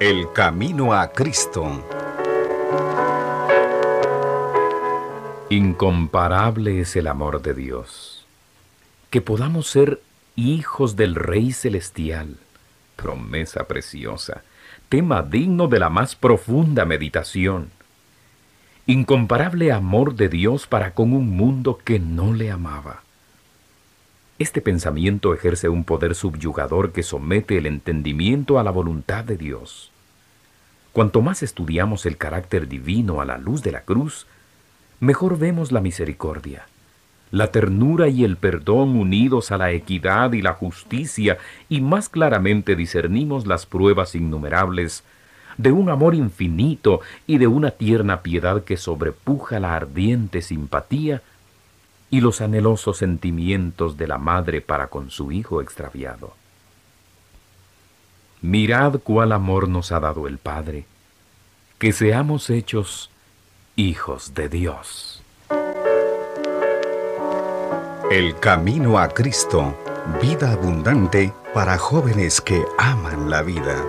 El camino a Cristo. Incomparable es el amor de Dios. Que podamos ser hijos del Rey Celestial. Promesa preciosa, tema digno de la más profunda meditación. Incomparable amor de Dios para con un mundo que no le amaba. Este pensamiento ejerce un poder subyugador que somete el entendimiento a la voluntad de Dios. Cuanto más estudiamos el carácter divino a la luz de la cruz, mejor vemos la misericordia, la ternura y el perdón unidos a la equidad y la justicia, y más claramente discernimos las pruebas innumerables de un amor infinito y de una tierna piedad que sobrepuja la ardiente simpatía y los anhelosos sentimientos de la madre para con su hijo extraviado. Mirad cuál amor nos ha dado el Padre, que seamos hechos hijos de Dios. El camino a Cristo, vida abundante para jóvenes que aman la vida.